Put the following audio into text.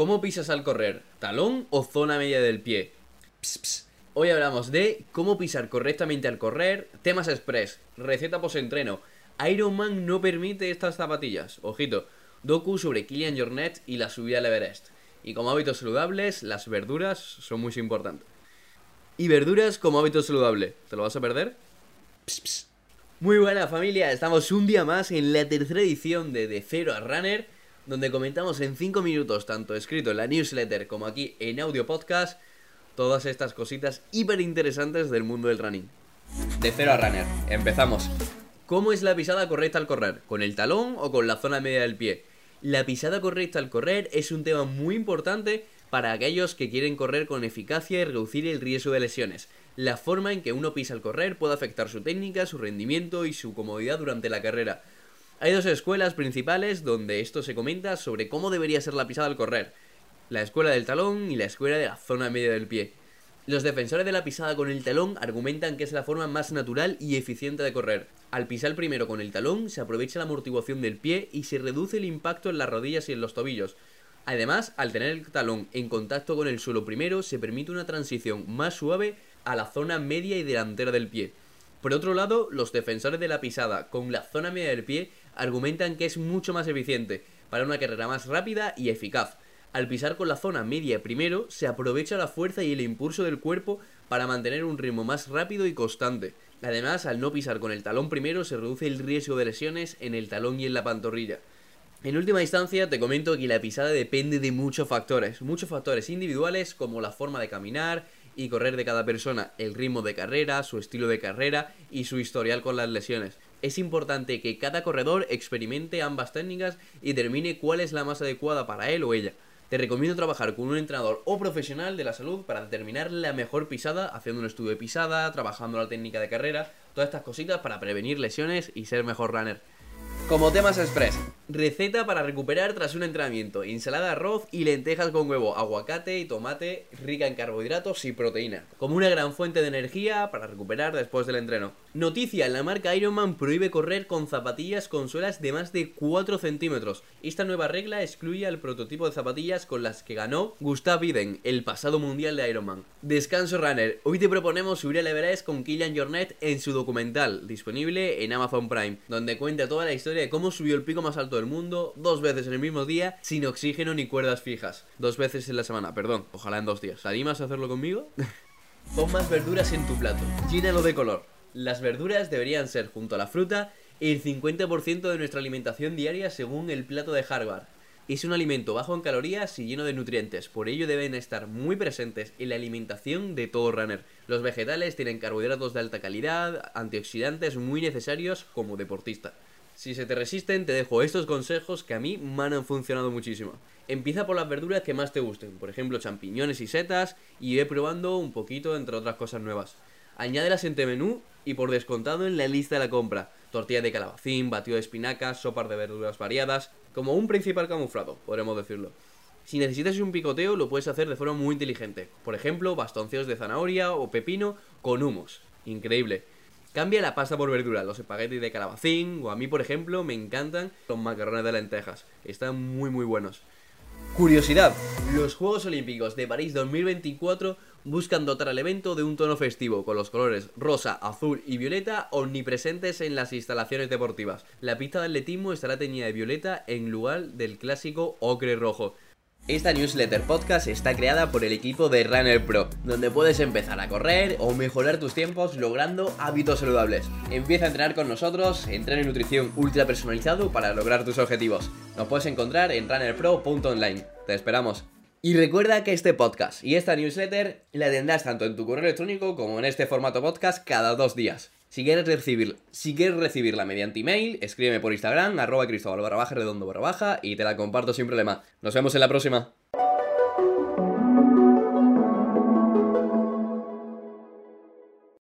¿Cómo pisas al correr? ¿Talón o zona media del pie? Ps, ps. Hoy hablamos de cómo pisar correctamente al correr, temas express, receta post-entreno. Iron Man no permite estas zapatillas. Ojito, docu sobre Kilian Jornet y la subida al Everest. Y como hábitos saludables, las verduras son muy importantes. Y verduras como hábito saludable. ¿Te lo vas a perder? Ps, ps. Muy buena familia, estamos un día más en la tercera edición de De Cero a Runner, donde comentamos en 5 minutos, tanto escrito en la newsletter como aquí en audio podcast, todas estas cositas hiper interesantes del mundo del running. De Cero a Runner, empezamos. ¿Cómo es la pisada correcta al correr? ¿Con el talón o con la zona media del pie? La pisada correcta al correr es un tema muy importante para aquellos que quieren correr con eficacia y reducir el riesgo de lesiones. La forma en que uno pisa al correr puede afectar su técnica, su rendimiento y su comodidad durante la carrera. Hay dos escuelas principales donde esto se comenta sobre cómo debería ser la pisada al correr. La escuela del talón y la escuela de la zona media del pie. Los defensores de la pisada con el talón argumentan que es la forma más natural y eficiente de correr. Al pisar primero con el talón se aprovecha la amortiguación del pie y se reduce el impacto en las rodillas y en los tobillos. Además, al tener el talón en contacto con el suelo primero, se permite una transición más suave a la zona media y delantera del pie. Por otro lado, los defensores de la pisada con la zona media del pie argumentan que es mucho más eficiente para una carrera más rápida y eficaz. Al pisar con la zona media primero, se aprovecha la fuerza y el impulso del cuerpo para mantener un ritmo más rápido y constante. Además, al no pisar con el talón primero, se reduce el riesgo de lesiones en el talón y en la pantorrilla. En última instancia, te comento que la pisada depende de muchos factores, muchos factores individuales como la forma de caminar y correr de cada persona, el ritmo de carrera, su estilo de carrera y su historial con las lesiones. Es importante que cada corredor experimente ambas técnicas y determine cuál es la más adecuada para él o ella. Te recomiendo trabajar con un entrenador o profesional de la salud para determinar la mejor pisada, haciendo un estudio de pisada, trabajando la técnica de carrera, todas estas cositas para prevenir lesiones y ser mejor runner. Como temas express, receta para recuperar tras un entrenamiento, ensalada de arroz y lentejas con huevo, aguacate y tomate rica en carbohidratos y proteína, como una gran fuente de energía para recuperar después del entreno. Noticia, la marca Ironman prohíbe correr con zapatillas con suelas de más de 4 centímetros. Esta nueva regla excluye al prototipo de zapatillas con las que ganó Gustav Iden el pasado mundial de Ironman. Descanso Runner, hoy te proponemos subir el Everest con Kilian Jornet en su documental, disponible en Amazon Prime, donde cuenta toda la historia de cómo subió el pico más alto del mundo dos veces en el mismo día sin oxígeno ni cuerdas fijas. Dos veces en la semana, perdón, ojalá en dos días. ¿Te animas a hacerlo conmigo? Pon más verduras en tu plato, llénalo de color. Las verduras deberían ser, junto a la fruta, el 50% de nuestra alimentación diaria según el plato de Harvard. Es un alimento bajo en calorías y lleno de nutrientes, por ello deben estar muy presentes en la alimentación de todo runner. Los vegetales tienen carbohidratos de alta calidad, antioxidantes muy necesarios como deportista. Si se te resisten, te dejo estos consejos que a mí me han funcionado muchísimo. Empieza por las verduras que más te gusten, por ejemplo champiñones y setas, y ve probando un poquito entre otras cosas nuevas. Añádelas en tu menú y por descontado en la lista de la compra. Tortilla de calabacín, batido de espinacas, sopas de verduras variadas, como un principal camuflado, podremos decirlo. Si necesitas un picoteo, lo puedes hacer de forma muy inteligente. Por ejemplo, bastoncillos de zanahoria o pepino con humos. Increíble. Cambia la pasta por verdura, los espaguetis de calabacín, o a mí, por ejemplo, me encantan los macarrones de lentejas. Están muy, muy buenos. Curiosidad, los Juegos Olímpicos de París 2024 buscan dotar al evento de un tono festivo, con los colores rosa, azul y violeta omnipresentes en las instalaciones deportivas. La pista de atletismo estará teñida de violeta en lugar del clásico ocre rojo. Esta newsletter podcast está creada por el equipo de Runner Pro, donde puedes empezar a correr o mejorar tus tiempos logrando hábitos saludables. Empieza a entrenar con nosotros, entreno en nutrición ultra personalizado para lograr tus objetivos. Nos puedes encontrar en runnerpro.online. Te esperamos. Y recuerda que este podcast y esta newsletter la tendrás tanto en tu correo electrónico como en este formato podcast cada dos días. Si quieres, recibir, si quieres recibirla mediante email, escríbeme por Instagram, arroba cristóbal barra redondo barra baja y te la comparto sin problema. Nos vemos en la próxima.